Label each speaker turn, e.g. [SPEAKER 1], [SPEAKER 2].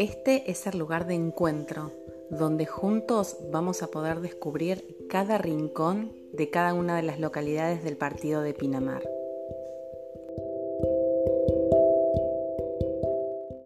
[SPEAKER 1] Este es el lugar de encuentro, donde juntos vamos a poder descubrir cada rincón de cada una de las localidades del partido de Pinamar.